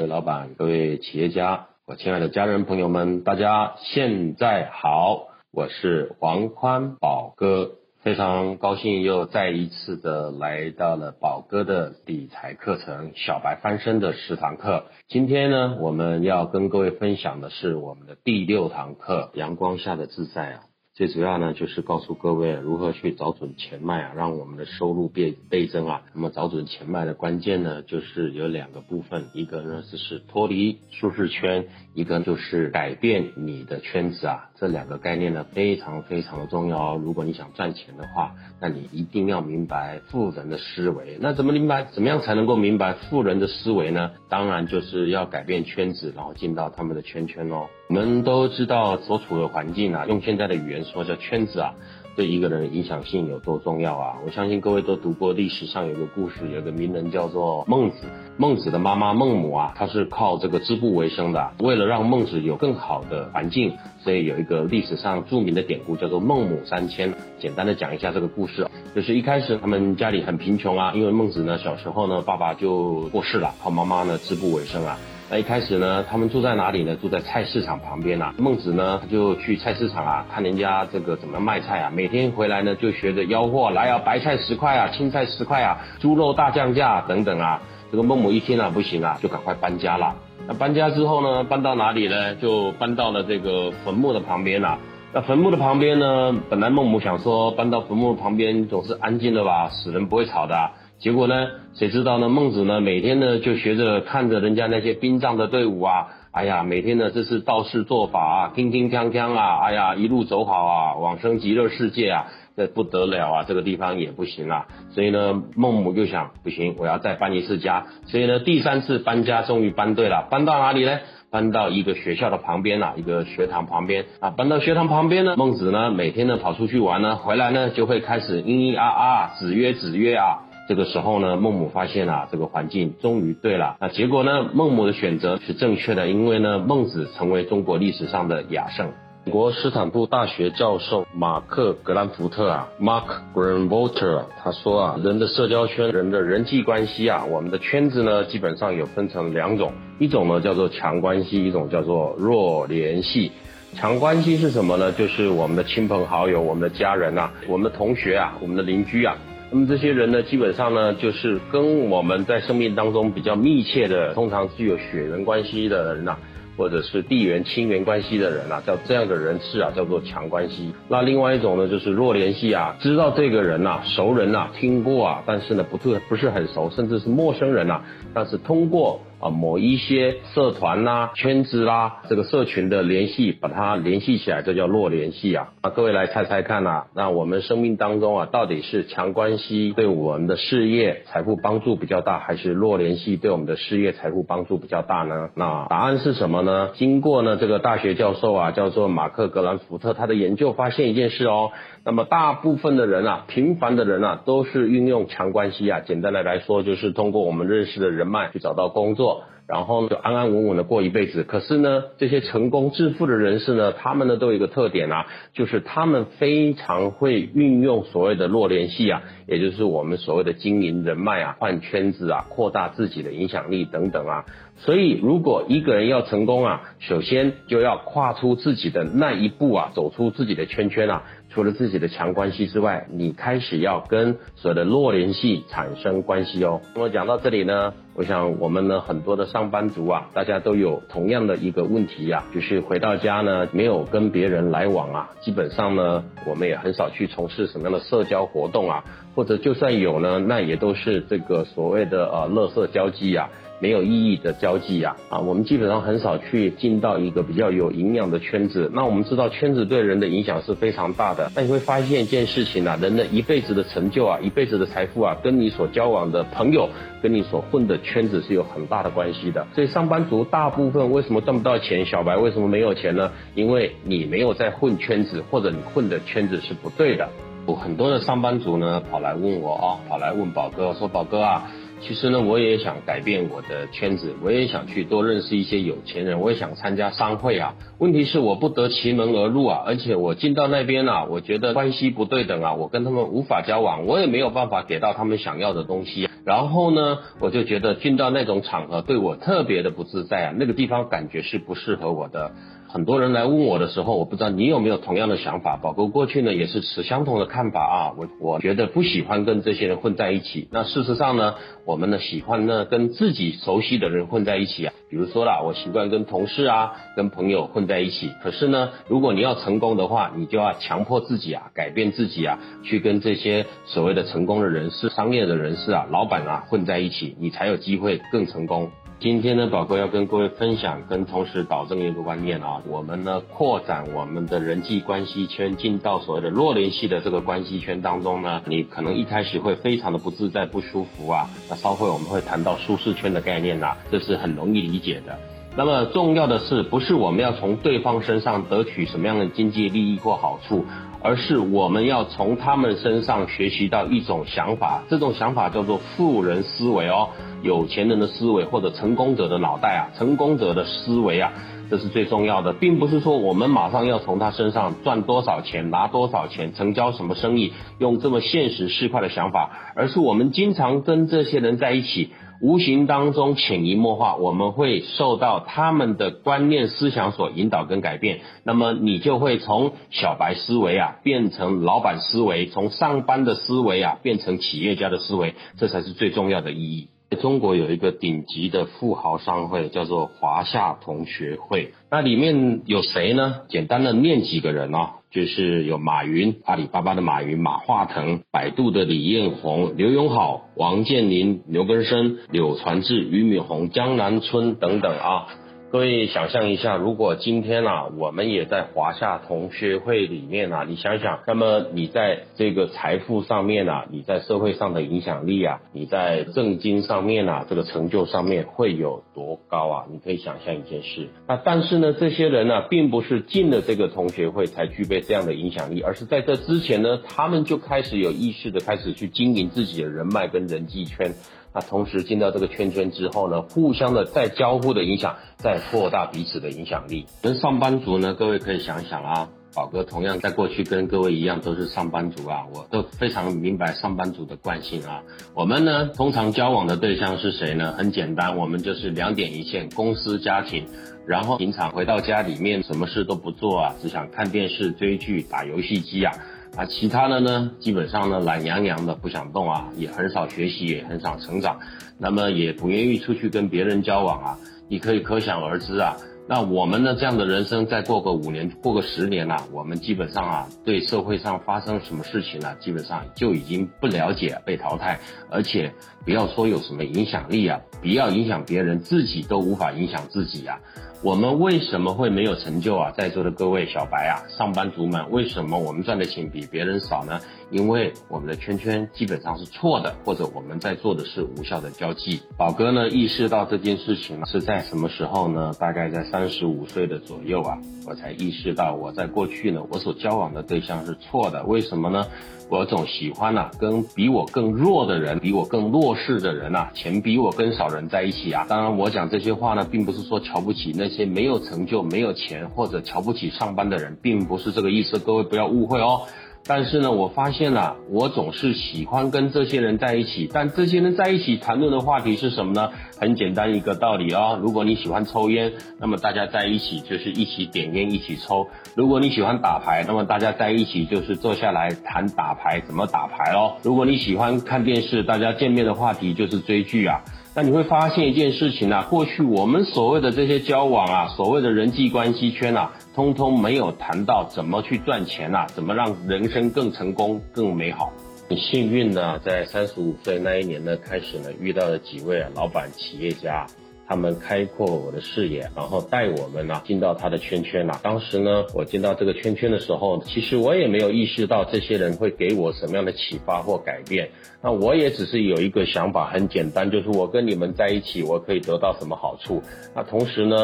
各位老板、各位企业家、我亲爱的家人朋友们，大家现在好，我是王宽宝哥，非常高兴又再一次的来到了宝哥的理财课程《小白翻身》的十堂课。今天呢，我们要跟各位分享的是我们的第六堂课《阳光下的自在》啊。最主要呢，就是告诉各位如何去找准钱脉啊，让我们的收入变倍增啊。那么找准钱脉的关键呢，就是有两个部分，一个呢就是脱离舒适圈，一个就是改变你的圈子啊。这两个概念呢，非常非常的重要。如果你想赚钱的话，那你一定要明白富人的思维。那怎么明白？怎么样才能够明白富人的思维呢？当然就是要改变圈子，然后进到他们的圈圈哦。我们都知道所处的环境啊，用现在的语言说叫圈子啊。对一个人的影响性有多重要啊？我相信各位都读过历史上有个故事，有个名人叫做孟子。孟子的妈妈孟母啊，她是靠这个织布为生的。为了让孟子有更好的环境，所以有一个历史上著名的典故叫做孟母三迁。简单的讲一下这个故事，就是一开始他们家里很贫穷啊，因为孟子呢小时候呢爸爸就过世了，靠妈妈呢织布为生啊。那一开始呢，他们住在哪里呢？住在菜市场旁边呐。孟子呢，他就去菜市场啊，看人家这个怎么卖菜啊。每天回来呢，就学着吆喝来啊，白菜十块啊，青菜十块啊，猪肉大降价等等啊。这个孟母一听啊，不行啊，就赶快搬家了。那搬家之后呢，搬到哪里呢？就搬到了这个坟墓的旁边呐。那坟墓的旁边呢，本来孟母想说，搬到坟墓旁边总是安静的吧，死人不会吵的。结果呢？谁知道呢？孟子呢，每天呢就学着看着人家那些殡葬的队伍啊，哎呀，每天呢这是道士做法啊，叮叮锵锵啊，哎呀，一路走好啊，往生极乐世界啊，这不得了啊，这个地方也不行啊。所以呢，孟母就想，不行，我要再搬一次家。所以呢，第三次搬家终于搬对了，搬到哪里呢？搬到一个学校的旁边啊，一个学堂旁边啊。搬到学堂旁边呢，孟子呢每天呢跑出去玩呢，回来呢就会开始咿咿啊啊，子曰子曰啊。这个时候呢，孟母发现啊，这个环境终于对了。那结果呢，孟母的选择是正确的，因为呢，孟子成为中国历史上的雅圣。美国斯坦布大学教授马克·格兰福特啊，Mark Greenwater，他说啊，人的社交圈，人的人际关系啊，我们的圈子呢，基本上有分成两种，一种呢叫做强关系，一种叫做弱联系。强关系是什么呢？就是我们的亲朋好友、我们的家人啊、我们的同学啊、我们的邻居啊。那么这些人呢，基本上呢，就是跟我们在生命当中比较密切的，通常具有血缘关系的人呐，或者是地缘亲缘关系的人呐，叫这样的人士啊，叫做强关系。那另外一种呢，就是弱联系啊，知道这个人呐，熟人呐，听过啊，但是呢，不是不是很熟，甚至是陌生人呐，但是通过。啊，某一些社团啦、圈子啦，这个社群的联系，把它联系起来，这叫弱联系啊。那，各位来猜猜看呐，那我们生命当中啊，到底是强关系对我们的事业财富帮助比较大，还是弱联系对我们的事业财富帮助比较大呢？那答案是什么呢？经过呢这个大学教授啊，叫做马克格兰福特，他的研究发现一件事哦。那么大部分的人啊，平凡的人啊，都是运用强关系啊。简单的来说，就是通过我们认识的人脉去找到工作。然后就安安稳稳的过一辈子。可是呢，这些成功致富的人士呢，他们呢都有一个特点啊，就是他们非常会运用所谓的弱联系啊，也就是我们所谓的经营人脉啊、换圈子啊、扩大自己的影响力等等啊。所以，如果一个人要成功啊，首先就要跨出自己的那一步啊，走出自己的圈圈啊。除了自己的强关系之外，你开始要跟所有的弱联系产生关系哦。那么讲到这里呢，我想我们呢很多的上班族啊，大家都有同样的一个问题啊，就是回到家呢没有跟别人来往啊，基本上呢我们也很少去从事什么样的社交活动啊，或者就算有呢，那也都是这个所谓的呃乐色交际啊。没有意义的交际呀，啊，我们基本上很少去进到一个比较有营养的圈子。那我们知道圈子对人的影响是非常大的。那你会发现一件事情啊，人的一辈子的成就啊，一辈子的财富啊，跟你所交往的朋友，跟你所混的圈子是有很大的关系的。所以上班族大部分为什么赚不到钱？小白为什么没有钱呢？因为你没有在混圈子，或者你混的圈子是不对的。有很多的上班族呢，跑来问我啊，跑来问宝哥，说宝哥啊。其实呢，我也想改变我的圈子，我也想去多认识一些有钱人，我也想参加商会啊。问题是我不得其门而入啊，而且我进到那边啊，我觉得关系不对等啊，我跟他们无法交往，我也没有办法给到他们想要的东西。然后呢，我就觉得进到那种场合对我特别的不自在啊，那个地方感觉是不适合我的。很多人来问我的时候，我不知道你有没有同样的想法。宝哥过去呢也是持相同的看法啊，我我觉得不喜欢跟这些人混在一起。那事实上呢，我们呢喜欢呢跟自己熟悉的人混在一起啊。比如说啦，我习惯跟同事啊、跟朋友混在一起。可是呢，如果你要成功的话，你就要强迫自己啊，改变自己啊，去跟这些所谓的成功的人士、商业的人士啊、老板啊混在一起，你才有机会更成功。今天呢，宝哥要跟各位分享，跟同时导正一个观念啊，我们呢扩展我们的人际关系圈，进到所谓的弱联系的这个关系圈当中呢，你可能一开始会非常的不自在、不舒服啊。那稍后我们会谈到舒适圈的概念呐，这是很容易理解的。那么重要的是，不是我们要从对方身上得取什么样的经济利益或好处？而是我们要从他们身上学习到一种想法，这种想法叫做富人思维哦，有钱人的思维或者成功者的脑袋啊，成功者的思维啊，这是最重要的，并不是说我们马上要从他身上赚多少钱，拿多少钱，成交什么生意，用这么现实市侩的想法，而是我们经常跟这些人在一起。无形当中潜移默化，我们会受到他们的观念思想所引导跟改变，那么你就会从小白思维啊变成老板思维，从上班的思维啊变成企业家的思维，这才是最重要的意义。中国有一个顶级的富豪商会，叫做华夏同学会。那里面有谁呢？简单的念几个人啊，就是有马云，阿里巴巴的马云，马化腾，百度的李彦宏，刘永好，王健林，刘根生，柳传志，俞敏洪，江南春等等啊。各位想象一下，如果今天啊，我们也在华夏同学会里面啊，你想想，那么你在这个财富上面啊，你在社会上的影响力啊，你在政经上面啊，这个成就上面会有多高啊？你可以想象一件事。那但是呢，这些人呢，并不是进了这个同学会才具备这样的影响力，而是在这之前呢，他们就开始有意识的开始去经营自己的人脉跟人际圈。那同时进到这个圈圈之后呢，互相的在交互的影响，在扩大彼此的影响力。跟上班族呢，各位可以想想啊，宝哥同样在过去跟各位一样都是上班族啊，我都非常明白上班族的惯性啊。我们呢，通常交往的对象是谁呢？很简单，我们就是两点一线，公司家庭。然后平常回到家里面，什么事都不做啊，只想看电视、追剧、打游戏机啊。啊，其他的呢，基本上呢懒洋洋的不想动啊，也很少学习，也很少成长，那么也不愿意出去跟别人交往啊。你可以可想而知啊。那我们呢这样的人生再过个五年，过个十年啊，我们基本上啊对社会上发生什么事情呢，基本上就已经不了解，被淘汰，而且不要说有什么影响力啊，不要影响别人，自己都无法影响自己啊。我们为什么会没有成就啊？在座的各位小白啊，上班族们，为什么我们赚的钱比别人少呢？因为我们的圈圈基本上是错的，或者我们在做的是无效的交际。宝哥呢，意识到这件事情是在什么时候呢？大概在三十五岁的左右啊，我才意识到我在过去呢，我所交往的对象是错的。为什么呢？我总喜欢呐，跟比我更弱的人，比我更弱势的人呐，钱比我更少人在一起啊。当然，我讲这些话呢，并不是说瞧不起那些没有成就、没有钱或者瞧不起上班的人，并不是这个意思，各位不要误会哦。但是呢，我发现了，我总是喜欢跟这些人在一起。但这些人在一起谈论的话题是什么呢？很简单一个道理哦。如果你喜欢抽烟，那么大家在一起就是一起点烟，一起抽；如果你喜欢打牌，那么大家在一起就是坐下来谈打牌怎么打牌哦。如果你喜欢看电视，大家见面的话题就是追剧啊。那你会发现一件事情啊，过去我们所谓的这些交往啊，所谓的人际关系圈啊，通通没有谈到怎么去赚钱啊，怎么让人生更成功、更美好。很幸运呢，在三十五岁那一年呢，开始呢，遇到了几位老板、企业家。他们开阔我的视野，然后带我们呢进到他的圈圈了。当时呢，我进到这个圈圈的时候，其实我也没有意识到这些人会给我什么样的启发或改变。那我也只是有一个想法，很简单，就是我跟你们在一起，我可以得到什么好处？那同时呢？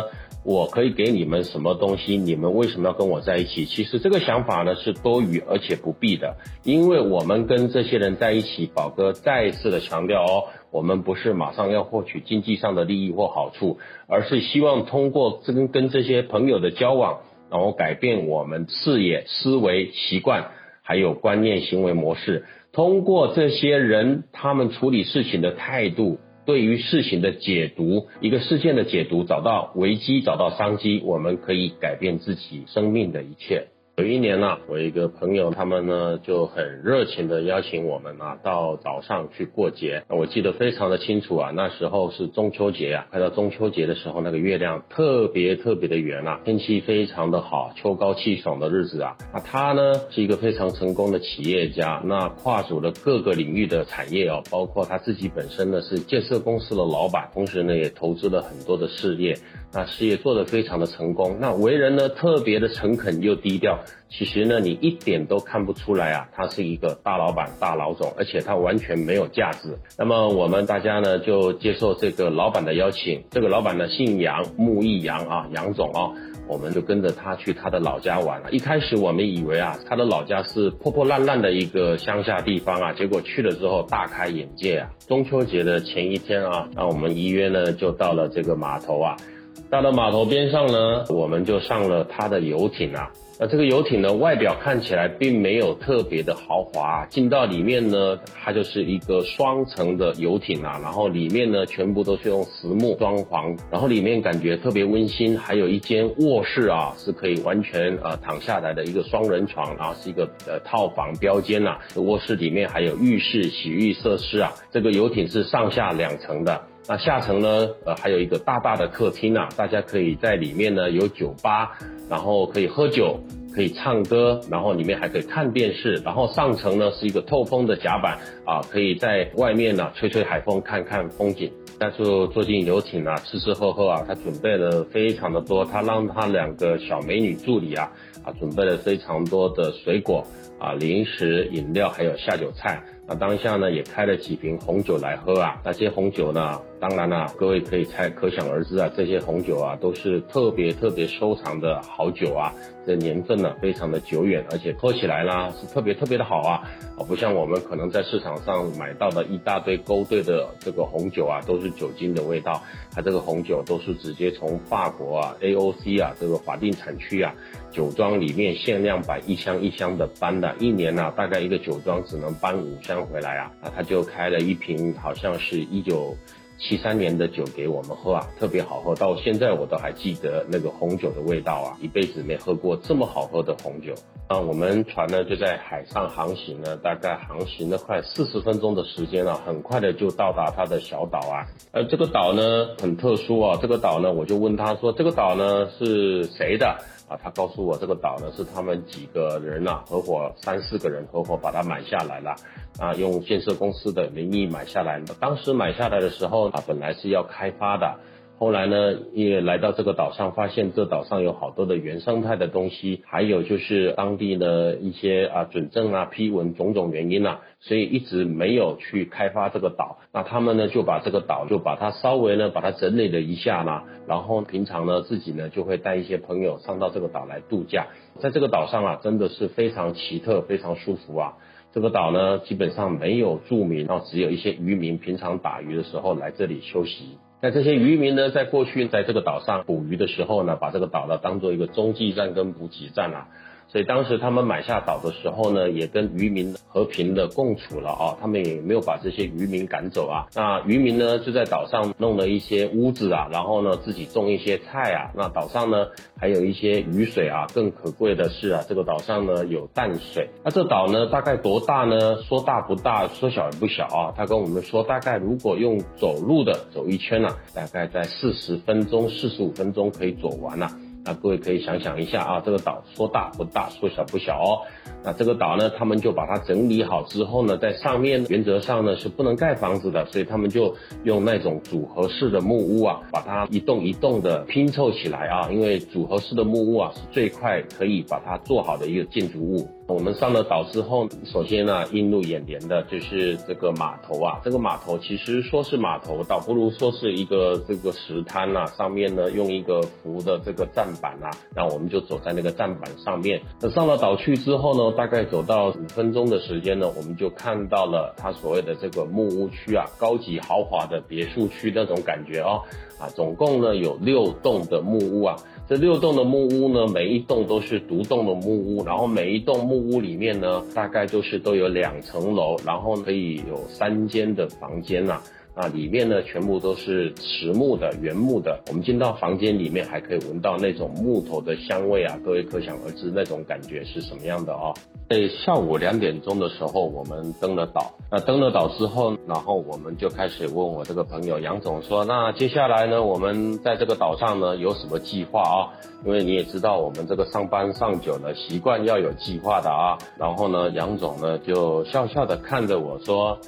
我可以给你们什么东西？你们为什么要跟我在一起？其实这个想法呢是多余而且不必的，因为我们跟这些人在一起，宝哥再一次的强调哦，我们不是马上要获取经济上的利益或好处，而是希望通过跟跟这些朋友的交往，然后改变我们视野、思维、习惯，还有观念、行为模式。通过这些人他们处理事情的态度。对于事情的解读，一个事件的解读，找到危机，找到商机，我们可以改变自己生命的一切。有一年呢，我一个朋友他们呢就很热情的邀请我们啊到岛上去过节。我记得非常的清楚啊，那时候是中秋节啊，快到中秋节的时候，那个月亮特别特别的圆啊，天气非常的好，秋高气爽的日子啊。那他呢是一个非常成功的企业家，那跨足了各个领域的产业哦，包括他自己本身呢是建设公司的老板，同时呢也投资了很多的事业。那事业做得非常的成功，那为人呢特别的诚恳又低调。其实呢，你一点都看不出来啊，他是一个大老板、大老总，而且他完全没有价值。那么我们大家呢就接受这个老板的邀请，这个老板呢姓杨，木易杨啊，杨总啊，我们就跟着他去他的老家玩了。一开始我们以为啊，他的老家是破破烂烂的一个乡下地方啊，结果去了之后大开眼界啊。中秋节的前一天啊，那我们一约呢就到了这个码头啊。到了码头边上呢，我们就上了他的游艇啊。那这个游艇呢，外表看起来并没有特别的豪华。进到里面呢，它就是一个双层的游艇啊。然后里面呢，全部都是用实木装潢，然后里面感觉特别温馨。还有一间卧室啊，是可以完全呃躺下来的一个双人床然后，是一个呃套房标间呐。卧室里面还有浴室、洗浴设施啊。这个游艇是上下两层的。那下层呢，呃，还有一个大大的客厅啊，大家可以在里面呢有酒吧，然后可以喝酒，可以唱歌，然后里面还可以看电视。然后上层呢是一个透风的甲板啊，可以在外面呢吹吹海风，看看风景。那就坐进游艇啊，吃吃喝喝啊，他准备了非常的多，他让他两个小美女助理啊啊准备了非常多的水果啊、零食、饮料，还有下酒菜。那当下呢，也开了几瓶红酒来喝啊。那些红酒呢，当然啦，各位可以猜，可想而知啊，这些红酒啊，都是特别特别收藏的好酒啊。这年份呢，非常的久远，而且喝起来呢，是特别特别的好啊。啊，不像我们可能在市场上买到的一大堆勾兑的这个红酒啊，都是酒精的味道。它这个红酒都是直接从法国啊，AOC 啊这个法定产区啊，酒庄里面限量版一箱一箱的搬的，一年呢，大概一个酒庄只能搬五箱。回来啊，啊，他就开了一瓶，好像是一九七三年的酒给我们喝啊，特别好喝，到现在我都还记得那个红酒的味道啊，一辈子没喝过这么好喝的红酒啊。我们船呢就在海上航行呢，大概航行了快四十分钟的时间啊，很快的就到达它的小岛啊。呃，这个岛呢很特殊啊，这个岛呢我就问他说，这个岛呢是谁的？啊，他告诉我这个岛呢是他们几个人呐合伙三四个人合伙把它买下来了，啊，用建设公司的名义买下来。当时买下来的时候啊，本来是要开发的。后来呢，也来到这个岛上，发现这岛上有好多的原生态的东西，还有就是当地的一些啊准证啊批文种种原因啊，所以一直没有去开发这个岛。那他们呢就把这个岛就把它稍微呢把它整理了一下呢，然后平常呢自己呢就会带一些朋友上到这个岛来度假。在这个岛上啊，真的是非常奇特，非常舒服啊。这个岛呢基本上没有住民，然后只有一些渔民平常打鱼的时候来这里休息。那这些渔民呢，在过去在这个岛上捕鱼的时候呢，把这个岛呢当做一个中继站跟补给站啊。所以当时他们买下岛的时候呢，也跟渔民和平的共处了啊，他们也没有把这些渔民赶走啊。那渔民呢就在岛上弄了一些屋子啊，然后呢自己种一些菜啊。那岛上呢还有一些雨水啊，更可贵的是啊，这个岛上呢有淡水。那这岛呢大概多大呢？说大不大，说小也不小啊。他跟我们说，大概如果用走路的走一圈呢，大概在四十分钟、四十五分钟可以走完了。那各位可以想想一下啊，这个岛说大不大，说小不小哦。那这个岛呢，他们就把它整理好之后呢，在上面原则上呢是不能盖房子的，所以他们就用那种组合式的木屋啊，把它一栋一栋的拼凑起来啊。因为组合式的木屋啊是最快可以把它做好的一个建筑物。我们上了岛之后，首先呢，映入眼帘的就是这个码头啊。这个码头其实说是码头，倒不如说是一个这个石滩呐。上面呢，用一个浮的这个站板啊，然后我们就走在那个站板上面。那上了岛去之后呢，大概走到五分钟的时间呢，我们就看到了它所谓的这个木屋区啊，高级豪华的别墅区那种感觉哦。啊，总共呢有六栋的木屋啊。这六栋的木屋呢，每一栋都是独栋的木屋，然后每一栋木屋里面呢，大概就是都有两层楼，然后可以有三间的房间呐。啊，啊里面呢全部都是实木的、原木的。我们进到房间里面，还可以闻到那种木头的香味啊，各位可想而知那种感觉是什么样的哦。在下午两点钟的时候，我们登了岛。那登了岛之后，然后我们就开始问我这个朋友杨总说，那接下来呢，我们在这个岛上呢有什么计划啊？因为你也知道，我们这个上班上久了，习惯要有计划的啊。然后呢，杨总呢就笑笑的看着我说。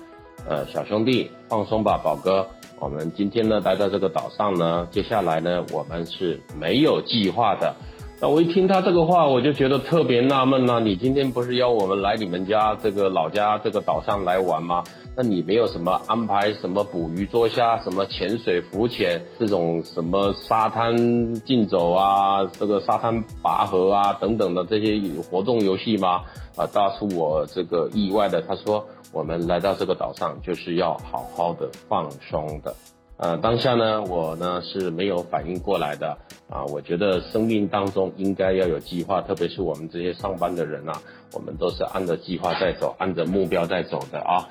呃，小兄弟，放松吧，宝哥。我们今天呢来到这个岛上呢，接下来呢我们是没有计划的。那我一听他这个话，我就觉得特别纳闷呐。你今天不是邀我们来你们家这个老家这个岛上来玩吗？那你没有什么安排什么捕鱼捉虾、什么潜水浮潜这种什么沙滩竞走啊、这个沙滩拔河啊等等的这些活动游戏吗？啊，大叔，我这个意外的，他说。我们来到这个岛上就是要好好的放松的，呃，当下呢，我呢是没有反应过来的啊。我觉得生命当中应该要有计划，特别是我们这些上班的人啊，我们都是按着计划在走，按着目标在走的啊。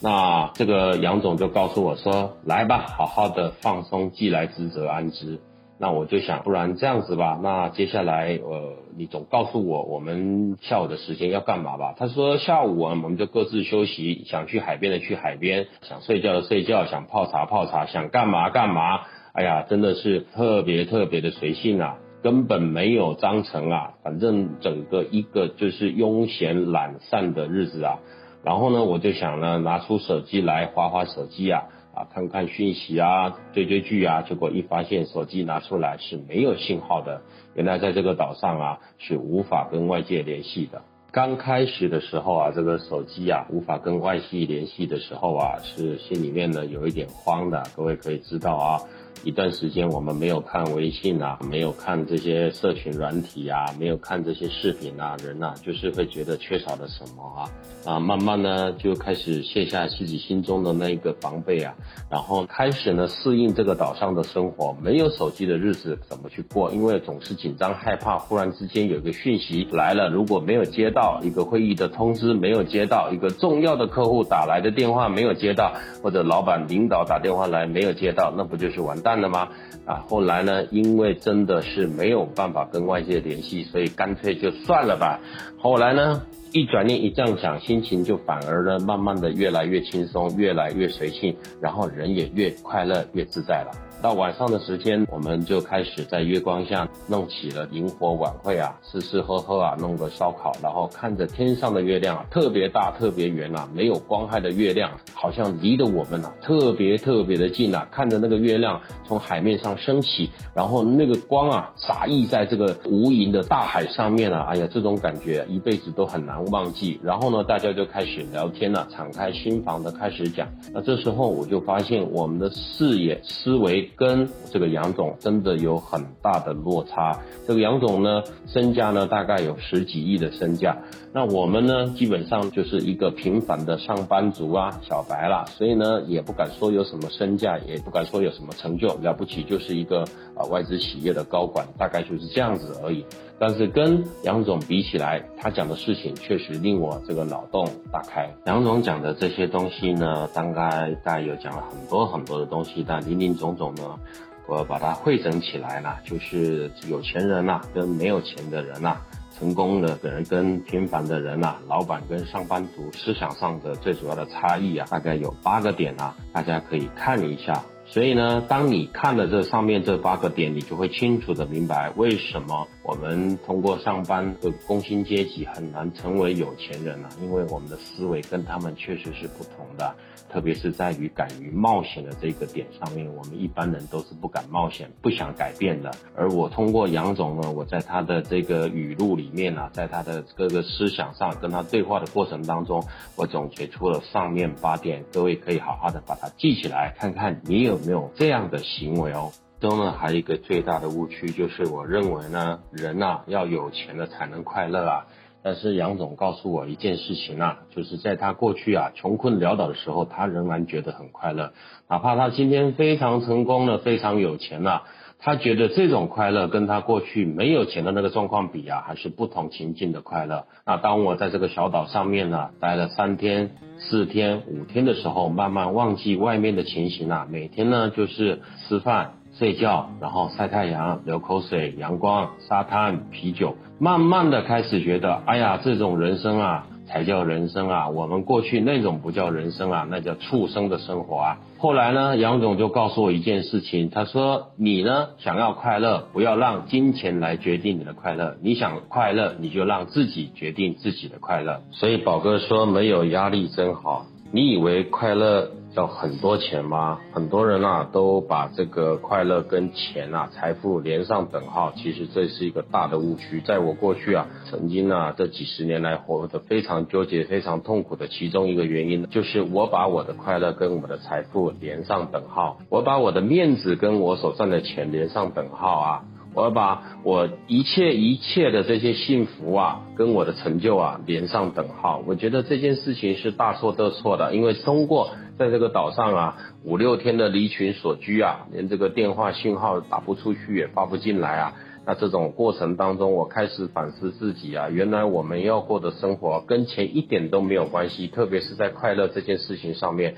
那这个杨总就告诉我说：“来吧，好好的放松，既来之则安之。”那我就想，不然这样子吧。那接下来，呃，你总告诉我，我们下午的时间要干嘛吧？他说下午啊，我们就各自休息，想去海边的去海边，想睡觉的睡觉，想泡茶泡茶，想干嘛干嘛。哎呀，真的是特别特别的随性啊，根本没有章程啊，反正整个一个就是悠闲懒散的日子啊。然后呢，我就想呢，拿出手机来划划手机啊。啊，看看讯息啊，追追剧啊，结果一发现手机拿出来是没有信号的。原来在这个岛上啊，是无法跟外界联系的。刚开始的时候啊，这个手机啊无法跟外系联系的时候啊，是心里面呢有一点慌的。各位可以知道啊。一段时间我们没有看微信啊，没有看这些社群软体啊，没有看这些视频啊，人呐就是会觉得缺少了什么啊啊，慢慢呢就开始卸下自己心中的那一个防备啊，然后开始呢适应这个岛上的生活，没有手机的日子怎么去过？因为总是紧张害怕，忽然之间有个讯息来了，如果没有接到到一个会议的通知，没有接到一个重要的客户打来的电话，没有接到，或者老板领导打电话来没有接到，那不就是完蛋？了吗？啊，后来呢？因为真的是没有办法跟外界联系，所以干脆就算了吧。后来呢，一转念一这样想，心情就反而呢，慢慢的越来越轻松，越来越随性，然后人也越快乐，越自在了。到晚上的时间，我们就开始在月光下弄起了萤火晚会啊，吃吃喝喝啊，弄个烧烤，然后看着天上的月亮啊，特别大，特别圆啊，没有光害的月亮，好像离得我们啊特别特别的近啊，看着那个月亮从海面上升起，然后那个光啊洒溢在这个无垠的大海上面啊，哎呀，这种感觉一辈子都很难忘记。然后呢，大家就开始聊天了，敞开心房的开始讲。那这时候我就发现我们的视野思维。跟这个杨总真的有很大的落差。这个杨总呢，身价呢大概有十几亿的身价，那我们呢基本上就是一个平凡的上班族啊，小白啦，所以呢也不敢说有什么身价，也不敢说有什么成就，了不起就是一个啊外资企业的高管，大概就是这样子而已。但是跟杨总比起来，他讲的事情确实令我这个脑洞大开。杨总讲的这些东西呢，大概大概有讲了很多很多的东西，但林林总总呢，我把它汇整起来了，就是有钱人呐跟没有钱的人呐，成功的人跟平凡的人呐，老板跟上班族思想上的最主要的差异啊，大概有八个点啊，大家可以看一下。所以呢，当你看了这上面这八个点，你就会清楚的明白为什么我们通过上班的工薪阶级很难成为有钱人呢？因为我们的思维跟他们确实是不同的，特别是在于敢于冒险的这个点上面，我们一般人都是不敢冒险、不想改变的。而我通过杨总呢，我在他的这个语录里面啊，在他的各个思想上跟他对话的过程当中，我总结出了上面八点，各位可以好好的把它记起来，看看你有。没有这样的行为哦。中呢还有一个最大的误区，就是我认为呢，人啊要有钱了才能快乐啊。但是杨总告诉我一件事情啊，就是在他过去啊穷困潦倒的时候，他仍然觉得很快乐，哪怕他今天非常成功了，非常有钱了。他觉得这种快乐跟他过去没有钱的那个状况比啊，还是不同情境的快乐。那当我在这个小岛上面呢，待了三天、四天、五天的时候，慢慢忘记外面的情形啊，每天呢就是吃饭、睡觉，然后晒太阳、流口水、阳光、沙滩、啤酒，慢慢的开始觉得，哎呀，这种人生啊。才叫人生啊！我们过去那种不叫人生啊，那叫畜生的生活啊。后来呢，杨总就告诉我一件事情，他说：“你呢，想要快乐，不要让金钱来决定你的快乐。你想快乐，你就让自己决定自己的快乐。”所以宝哥说：“没有压力真好。”你以为快乐？要很多钱吗？很多人啊都把这个快乐跟钱啊、财富连上等号，其实这是一个大的误区。在我过去啊，曾经啊这几十年来活得非常纠结、非常痛苦的其中一个原因，就是我把我的快乐跟我的财富连上等号，我把我的面子跟我所赚的钱连上等号啊。我要把我一切一切的这些幸福啊，跟我的成就啊连上等号。我觉得这件事情是大错特错的，因为通过在这个岛上啊五六天的离群所居啊，连这个电话信号打不出去也发不进来啊。那这种过程当中，我开始反思自己啊，原来我们要过的生活跟钱一点都没有关系，特别是在快乐这件事情上面。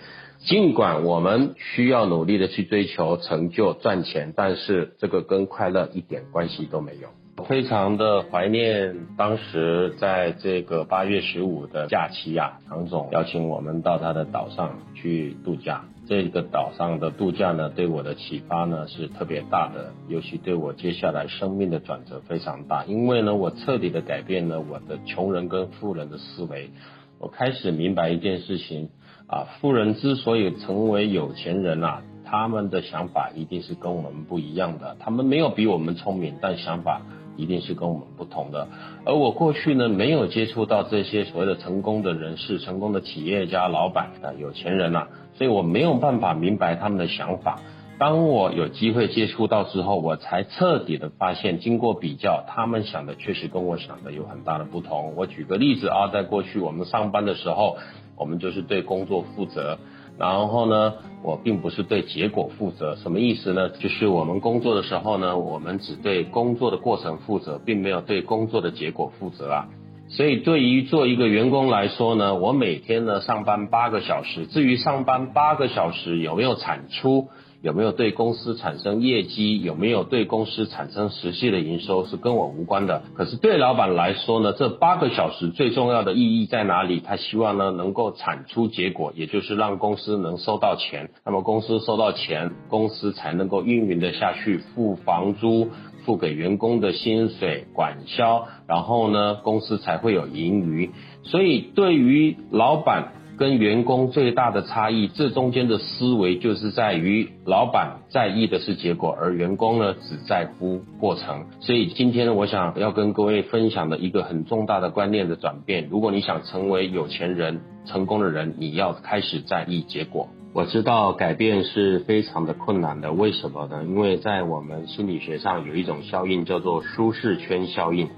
尽管我们需要努力的去追求成就赚钱，但是这个跟快乐一点关系都没有。非常的怀念当时在这个八月十五的假期啊，唐总邀请我们到他的岛上去度假。这个岛上的度假呢，对我的启发呢是特别大的，尤其对我接下来生命的转折非常大。因为呢，我彻底的改变了我的穷人跟富人的思维，我开始明白一件事情。啊，富人之所以成为有钱人啊，他们的想法一定是跟我们不一样的。他们没有比我们聪明，但想法一定是跟我们不同的。而我过去呢，没有接触到这些所谓的成功的人士、成功的企业家、老板啊、有钱人呐，所以我没有办法明白他们的想法。当我有机会接触到之后，我才彻底的发现，经过比较，他们想的确实跟我想的有很大的不同。我举个例子啊，在过去我们上班的时候。我们就是对工作负责，然后呢，我并不是对结果负责。什么意思呢？就是我们工作的时候呢，我们只对工作的过程负责，并没有对工作的结果负责啊。所以对于做一个员工来说呢，我每天呢上班八个小时，至于上班八个小时有没有产出？有没有对公司产生业绩？有没有对公司产生实际的营收？是跟我无关的。可是对老板来说呢，这八个小时最重要的意义在哪里？他希望呢能够产出结果，也就是让公司能收到钱。那么公司收到钱，公司才能够运营的下去，付房租，付给员工的薪水，管销，然后呢公司才会有盈余。所以对于老板。跟员工最大的差异，这中间的思维就是在于，老板在意的是结果，而员工呢只在乎过程。所以今天，我想要跟各位分享的一个很重大的观念的转变。如果你想成为有钱人、成功的人，你要开始在意结果。我知道改变是非常的困难的，为什么呢？因为在我们心理学上有一种效应叫做舒适圈效应。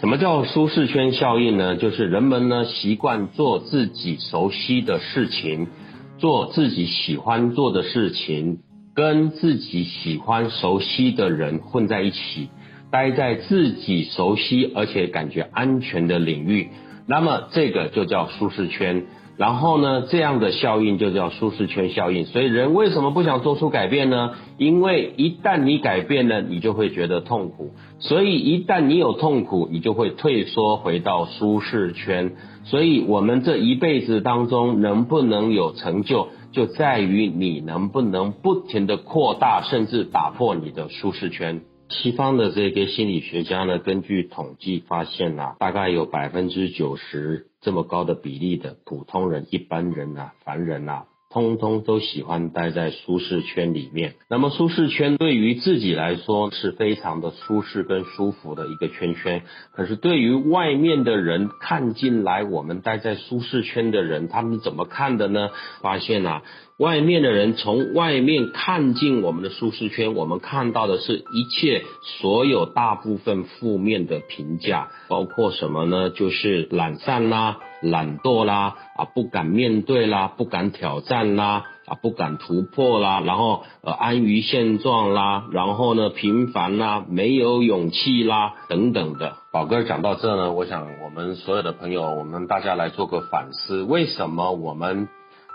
什么叫舒适圈效应呢？就是人们呢习惯做自己熟悉的事情，做自己喜欢做的事情，跟自己喜欢熟悉的人混在一起，待在自己熟悉而且感觉安全的领域，那么这个就叫舒适圈。然后呢，这样的效应就叫舒适圈效应。所以人为什么不想做出改变呢？因为一旦你改变了，你就会觉得痛苦。所以一旦你有痛苦，你就会退缩回到舒适圈。所以我们这一辈子当中能不能有成就，就在于你能不能不停的扩大，甚至打破你的舒适圈。西方的这个心理学家呢，根据统计发现啊，大概有百分之九十这么高的比例的普通人、一般人啊、凡人啊。通通都喜欢待在舒适圈里面。那么舒适圈对于自己来说是非常的舒适跟舒服的一个圈圈。可是对于外面的人看进来，我们待在舒适圈的人，他们怎么看的呢？发现啊。外面的人从外面看进我们的舒适圈，我们看到的是一切所有大部分负面的评价，包括什么呢？就是懒散啦、懒惰啦、啊不敢面对啦、不敢挑战啦、啊不敢突破啦，然后呃安于现状啦，然后呢平凡啦、没有勇气啦等等的。宝哥讲到这呢，我想我们所有的朋友，我们大家来做个反思，为什么我们？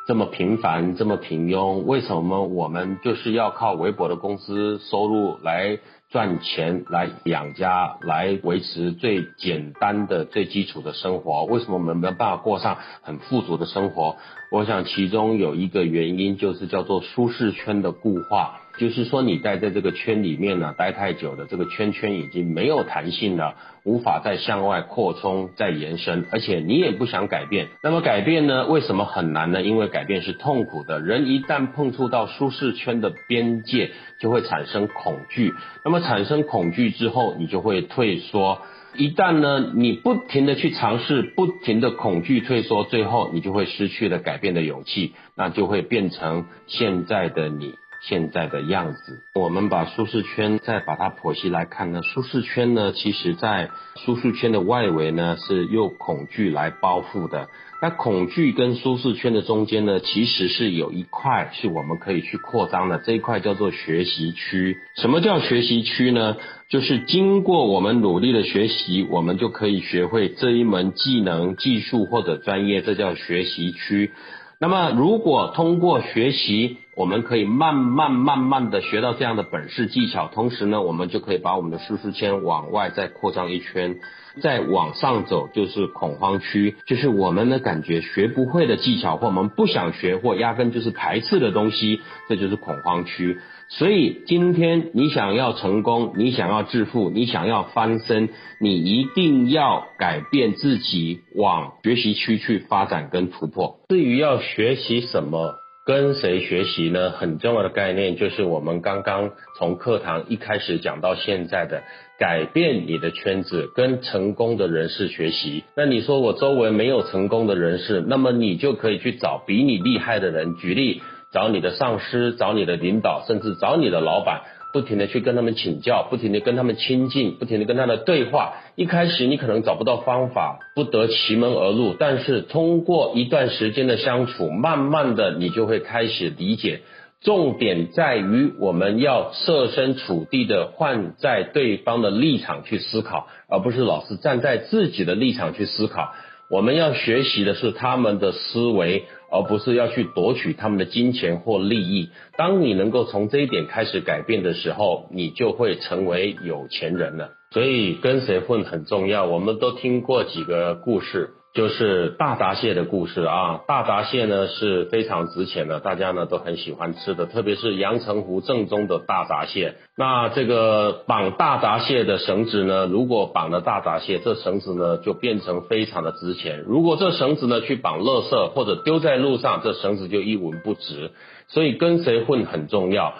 这么平凡，这么平庸，为什么我们就是要靠微薄的工资收入来赚钱，来养家，来维持最简单的、最基础的生活？为什么我们没有办法过上很富足的生活？我想其中有一个原因，就是叫做舒适圈的固化。就是说，你待在这个圈里面呢，待太久了，这个圈圈已经没有弹性了，无法再向外扩充、再延伸，而且你也不想改变。那么改变呢？为什么很难呢？因为改变是痛苦的。人一旦碰触到舒适圈的边界，就会产生恐惧。那么产生恐惧之后，你就会退缩。一旦呢，你不停的去尝试，不停的恐惧退缩，最后你就会失去了改变的勇气，那就会变成现在的你。现在的样子，我们把舒适圈再把它剖析来看呢。舒适圈呢，其实在舒适圈的外围呢，是用恐惧来包覆的。那恐惧跟舒适圈的中间呢，其实是有一块是我们可以去扩张的，这一块叫做学习区。什么叫学习区呢？就是经过我们努力的学习，我们就可以学会这一门技能、技术或者专业，这叫学习区。那么，如果通过学习，我们可以慢慢慢慢的学到这样的本事技巧，同时呢，我们就可以把我们的舒适圈往外再扩张一圈，再往上走就是恐慌区，就是我们的感觉学不会的技巧，或我们不想学，或压根就是排斥的东西，这就是恐慌区。所以今天你想要成功，你想要致富，你想要翻身，你一定要改变自己，往学习区去发展跟突破。至于要学习什么，跟谁学习呢？很重要的概念就是我们刚刚从课堂一开始讲到现在的，改变你的圈子，跟成功的人士学习。那你说我周围没有成功的人士，那么你就可以去找比你厉害的人。举例。找你的上司，找你的领导，甚至找你的老板，不停的去跟他们请教，不停的跟他们亲近，不停的跟他的对话。一开始你可能找不到方法，不得其门而入，但是通过一段时间的相处，慢慢的你就会开始理解。重点在于我们要设身处地的换在对方的立场去思考，而不是老是站在自己的立场去思考。我们要学习的是他们的思维。而不是要去夺取他们的金钱或利益。当你能够从这一点开始改变的时候，你就会成为有钱人了。所以跟谁混很重要。我们都听过几个故事。就是大闸蟹的故事啊，大闸蟹呢是非常值钱的，大家呢都很喜欢吃的，特别是阳澄湖正宗的大闸蟹。那这个绑大闸蟹的绳子呢，如果绑了大闸蟹，这绳子呢就变成非常的值钱。如果这绳子呢去绑垃圾或者丢在路上，这绳子就一文不值。所以跟谁混很重要。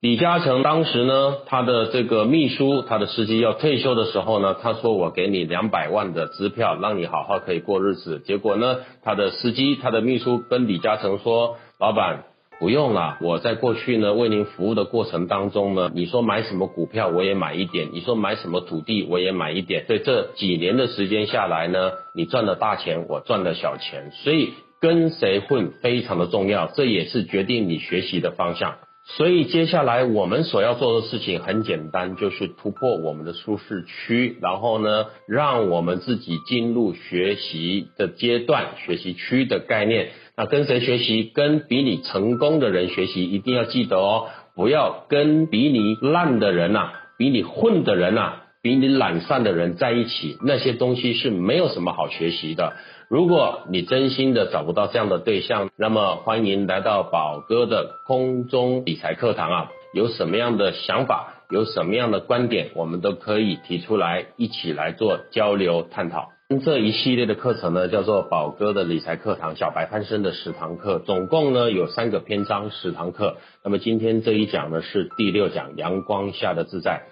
李嘉诚当时呢，他的这个秘书，他的司机要退休的时候呢，他说我给你两百万的支票，让你好好可以过日子。结果呢，他的司机，他的秘书跟李嘉诚说，老板不用了，我在过去呢为您服务的过程当中呢，你说买什么股票我也买一点，你说买什么土地我也买一点，所以这几年的时间下来呢，你赚了大钱，我赚了小钱，所以跟谁混非常的重要，这也是决定你学习的方向。所以接下来我们所要做的事情很简单，就是突破我们的舒适区，然后呢，让我们自己进入学习的阶段，学习区的概念。那跟谁学习？跟比你成功的人学习，一定要记得哦，不要跟比你烂的人呐，比你混的人呐。比你懒散的人在一起，那些东西是没有什么好学习的。如果你真心的找不到这样的对象，那么欢迎来到宝哥的空中理财课堂啊！有什么样的想法，有什么样的观点，我们都可以提出来，一起来做交流探讨。这一系列的课程呢，叫做宝哥的理财课堂小白翻身的十堂课，总共呢有三个篇章，十堂课。那么今天这一讲呢是第六讲，阳光下的自在。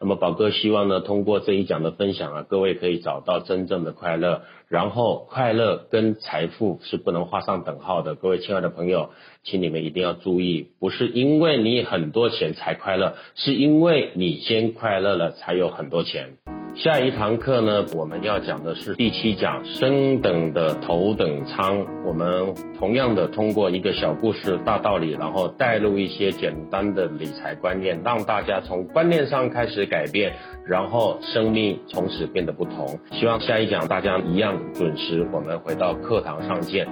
那么宝哥希望呢，通过这一讲的分享啊，各位可以找到真正的快乐。然后，快乐跟财富是不能画上等号的。各位亲爱的朋友，请你们一定要注意，不是因为你很多钱才快乐，是因为你先快乐了，才有很多钱。下一堂课呢，我们要讲的是第七讲升等的头等舱。我们同样的通过一个小故事、大道理，然后带入一些简单的理财观念，让大家从观念上开始改变，然后生命从此变得不同。希望下一讲大家一样准时，我们回到课堂上见。